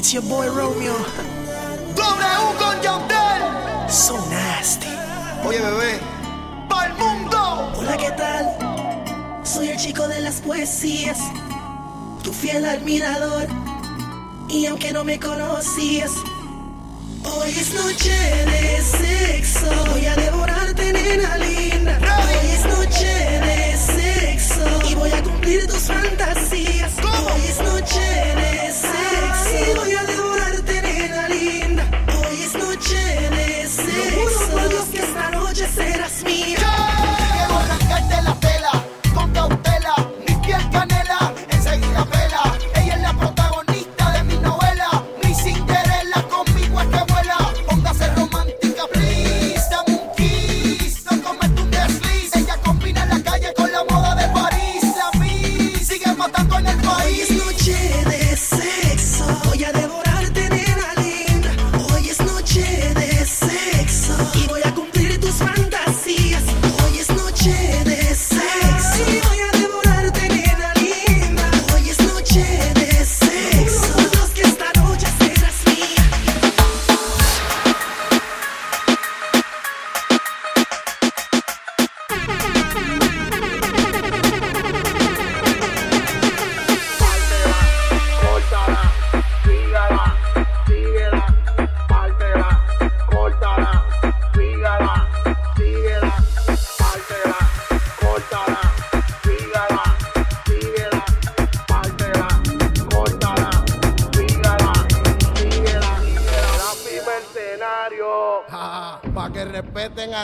It's your boy Romeo. W con Yandel. So nasty. Oye, bebé. Pa'l mundo. Hola, ¿qué tal? Soy el chico de las poesías. Tu fiel admirador. Y aunque no me conocías. Hoy es noche de sexo. Voy a devorarte, nena linda. Hoy es noche de sexo. Y voy a cumplir tus fantasías. Hoy es noche de see you.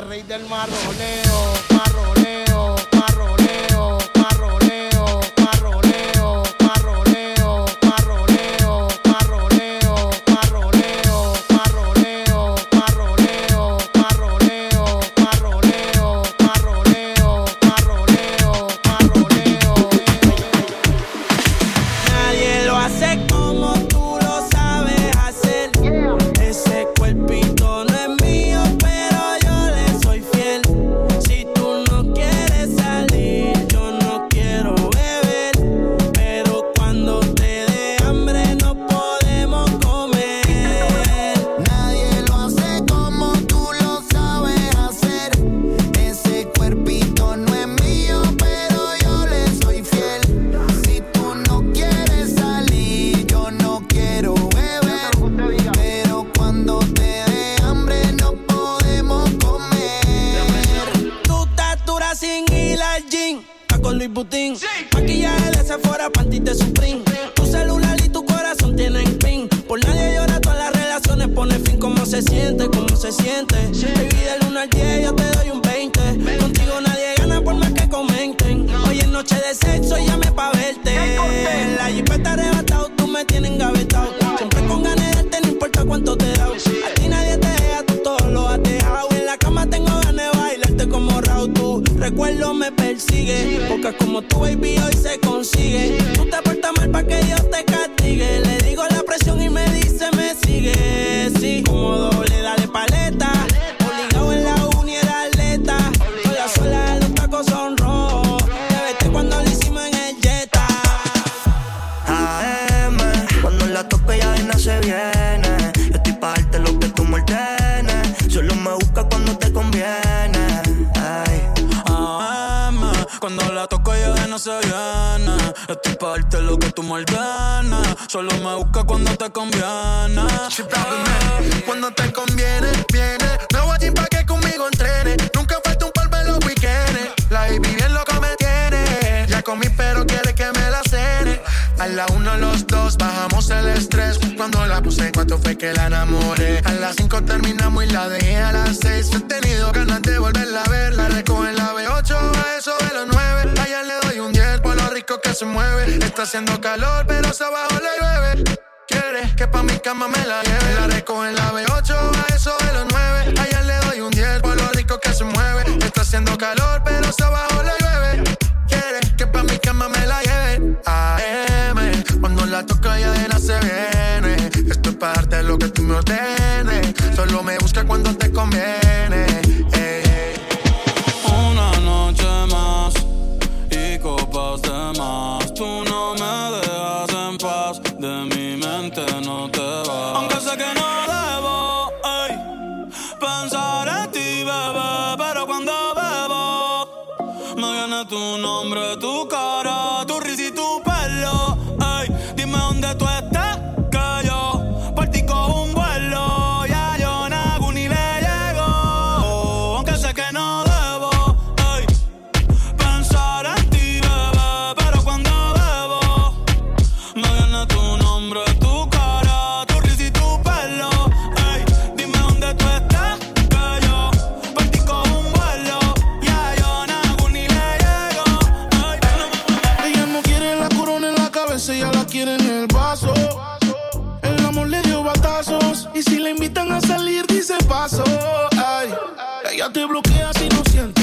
Rey del marroneo, con Luis Butín. Maquillaje de Sephora, panty de. Tu celular y tu corazón tienen pin. Por nadie llora, todas las relaciones pone fin. ¿Cómo se siente? ¿Cómo se siente? Nunca como tu baby hoy sé que Solo me busca cuando te conviene. Cuando te conviene, viene. No voy a pa' que conmigo entrene. Nunca falta un par en los weekends. La baby bien loca me tiene. Ya comí, pero quiere que me la cene. A la uno, los dos, bajamos el estrés. Cuando la puse, cuánto fue que la enamoré. A las cinco terminamos y la dejé a las seis. He tenido ganas de volverla a ver. La recojo en la B8, a eso de los nueve. Allá le que se mueve. Está haciendo calor, pero se abajo le llueve. Quieres que pa' mi cama me la lleve. La recojo en la B8, a eso de los 9. Allá le doy un 10 por lo rico que se mueve. Está haciendo calor, pero se abajo le llueve. Quieres que pa' mi cama me la lleve. AM, cuando la toca ya de se viene. Esto es parte de lo que tú me ordenes. Solo me busca cuando te conviene. tu nombre, tu cara. en el vaso. El amor le dio batazos. Y si la invitan a salir, dice paso. Ay, ella te bloquea si no siente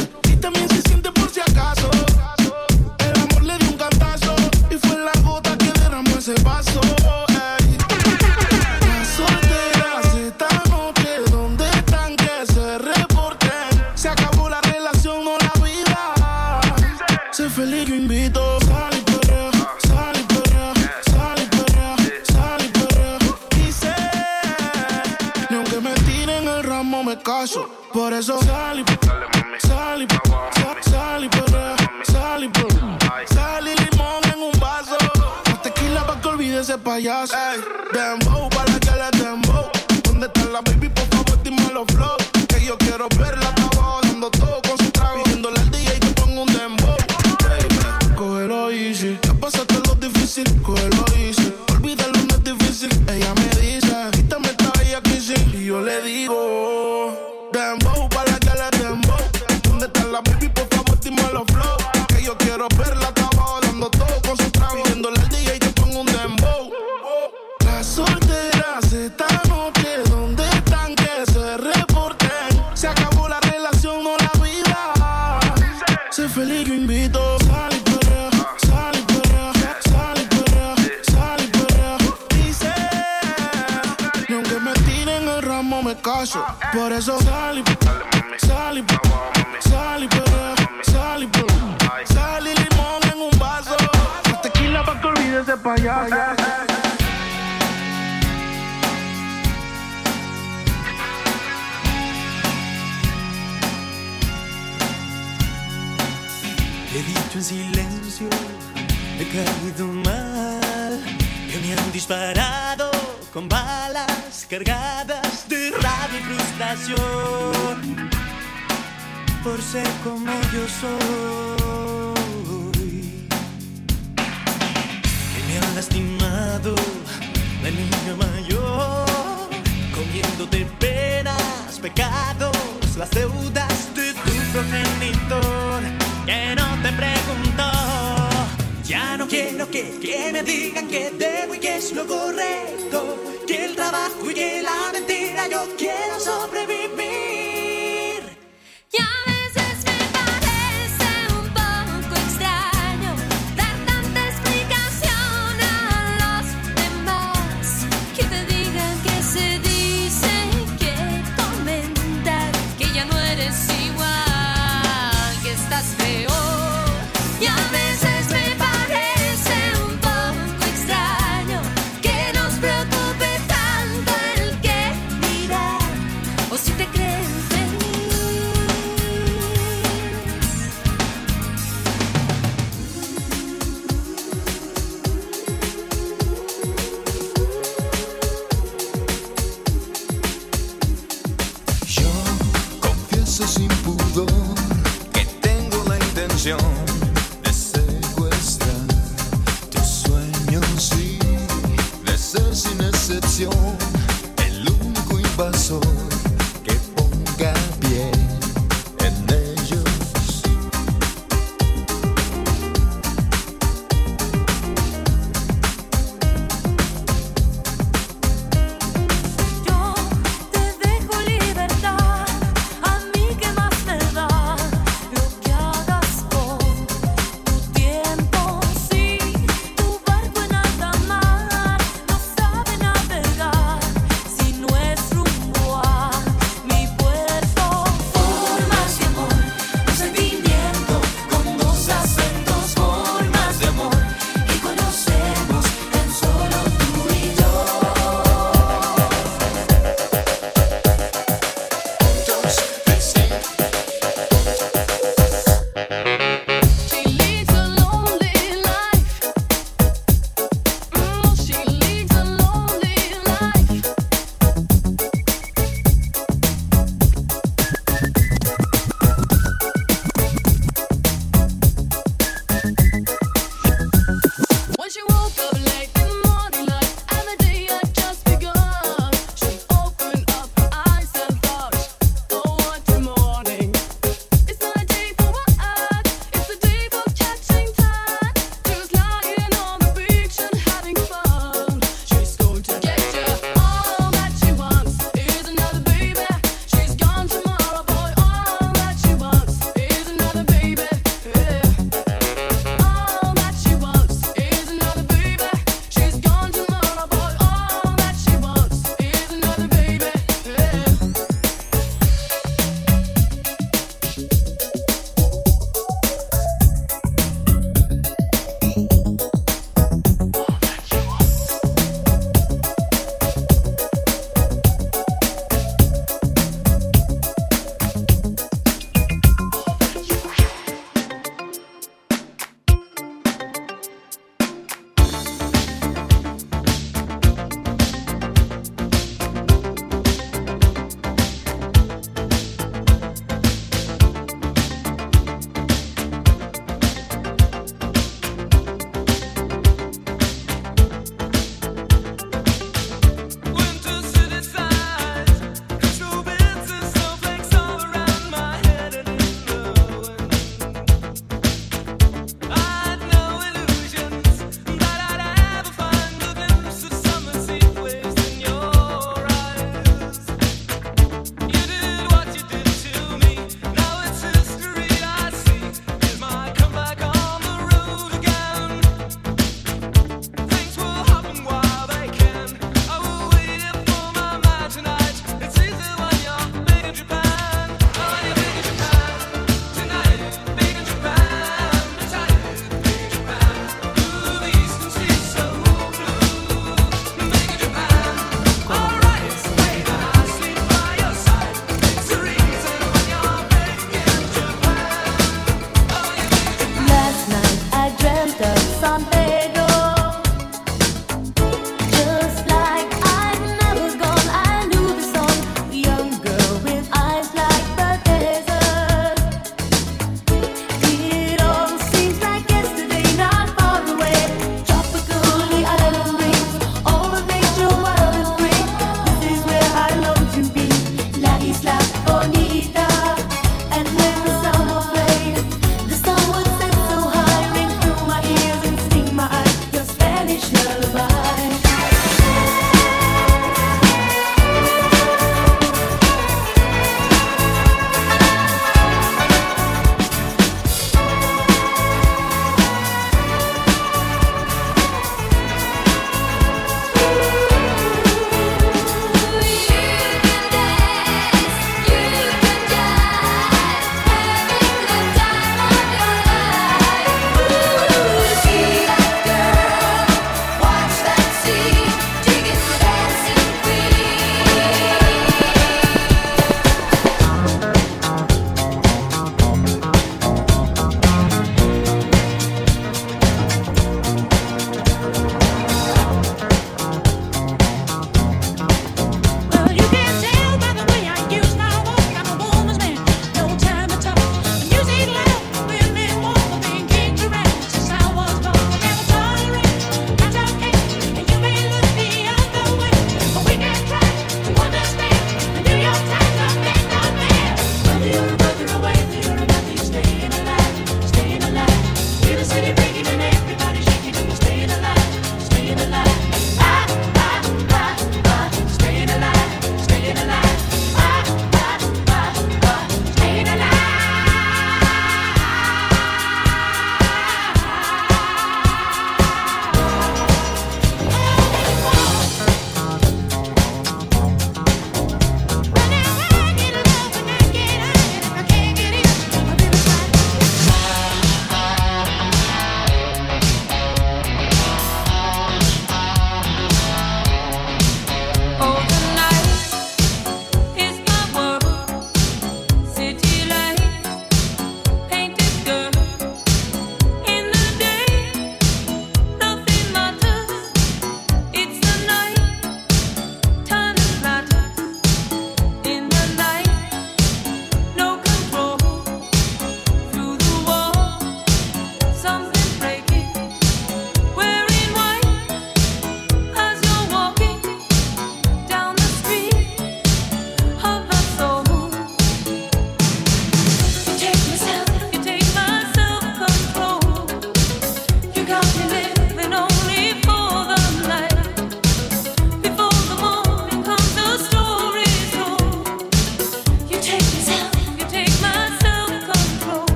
Por eso sal y sal y sal y sal y sal y limón en un vaso. Tequila pa' que olvides pa' allá. He dicho en silencio, he caído mal, que me han disparado con balas cargadas de rabia y frustración por ser como yo soy. Que me han lastimado la niña mayor, comiéndote penas, pecados, las deudas de tu progenitor, que no te pregunto ya no quiero que, que me digan que debo y que es lo correcto, que el trabajo y que la mentira yo quiero sobrevivir.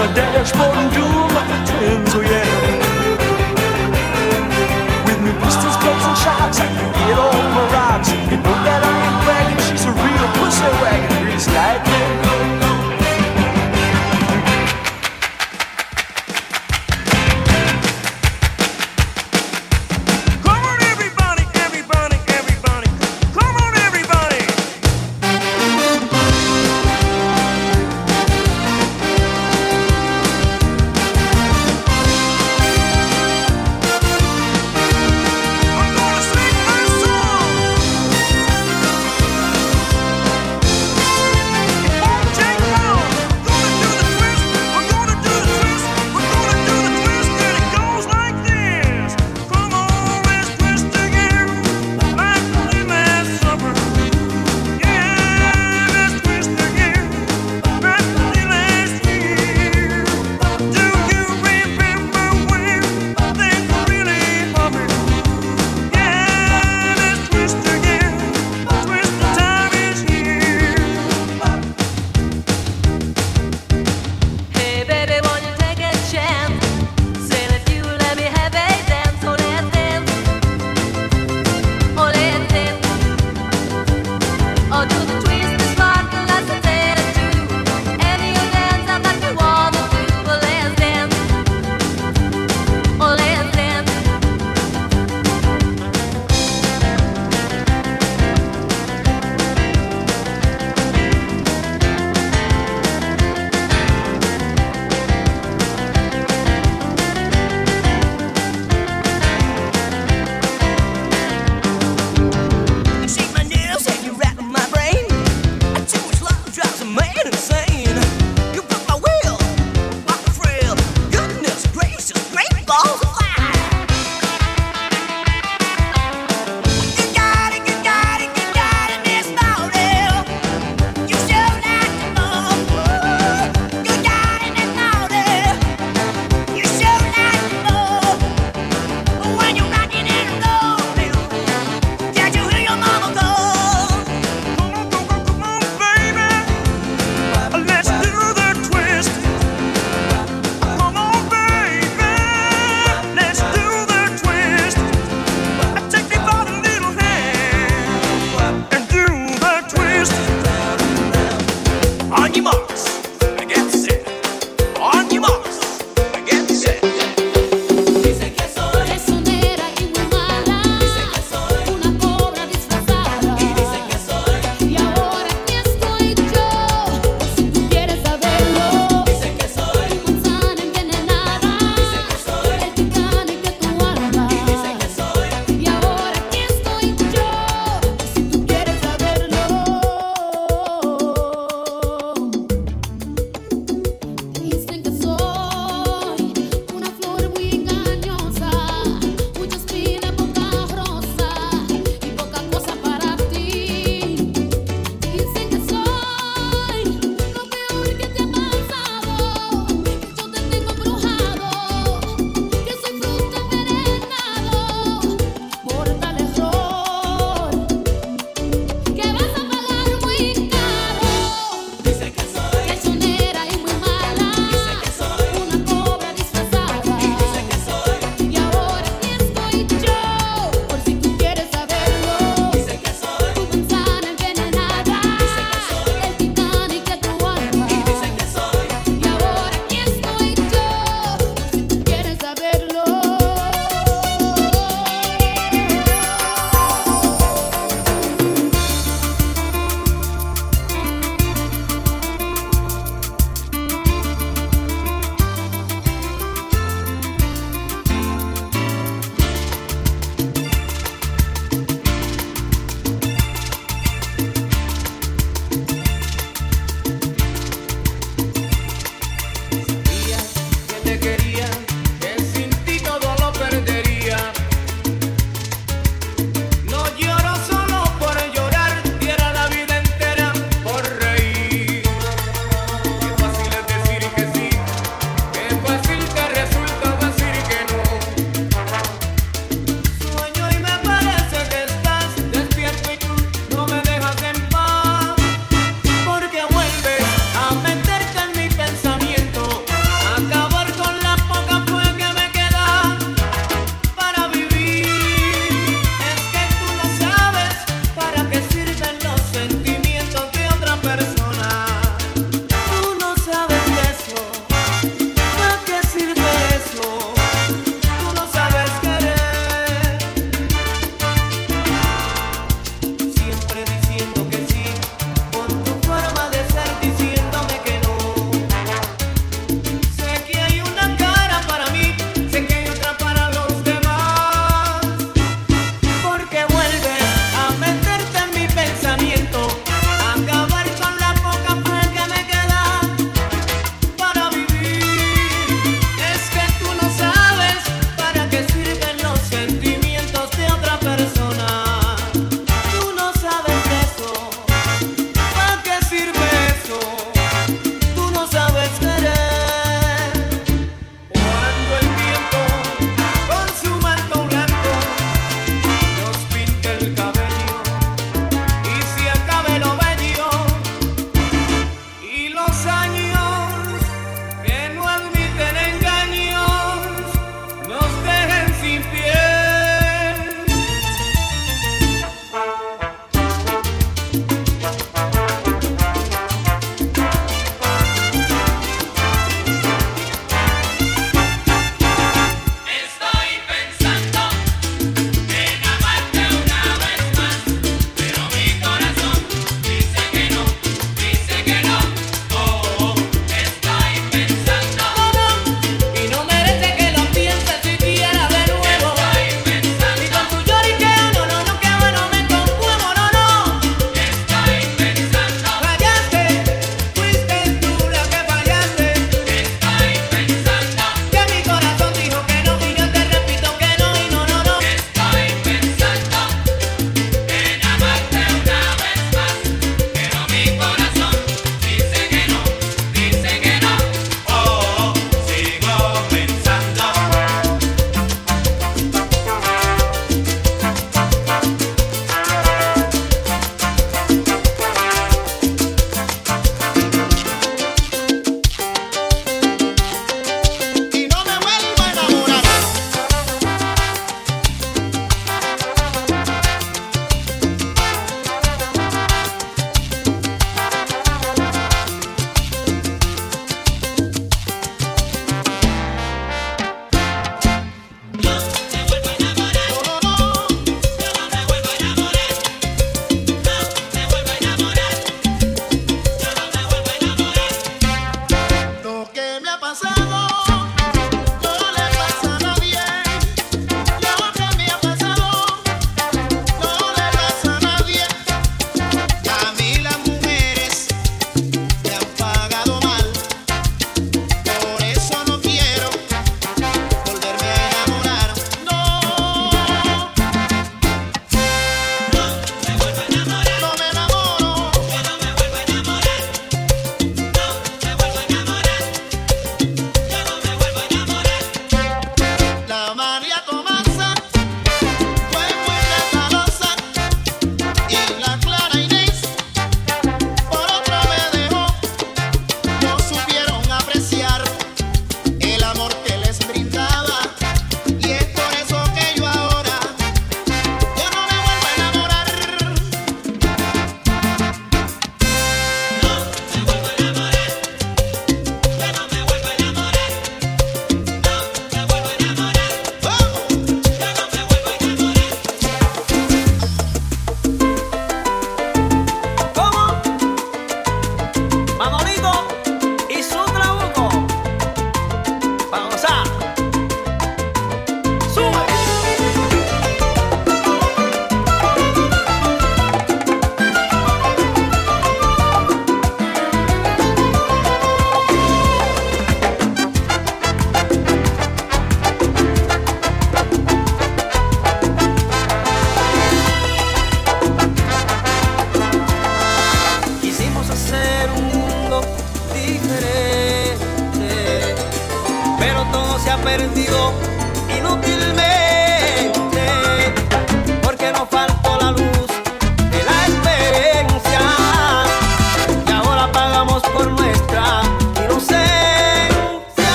A dashboard and do my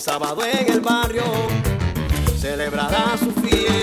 sábado en el barrio celebrará su fiesta.